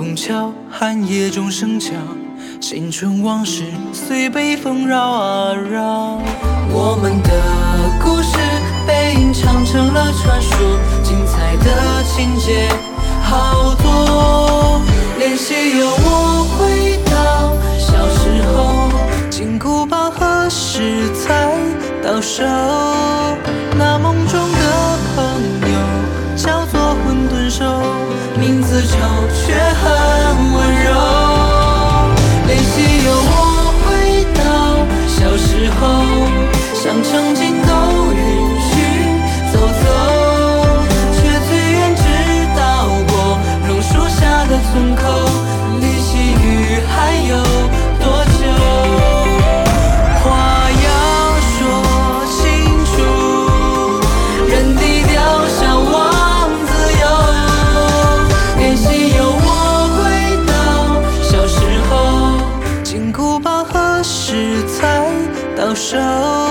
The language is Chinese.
拱桥，寒夜钟声敲青春往事随北风绕啊绕。我们的故事被吟唱成了传说，精彩的情节好多。联系有我回到小时候，金箍棒何时才到手？那梦中的朋友叫做混沌兽，名字丑却手？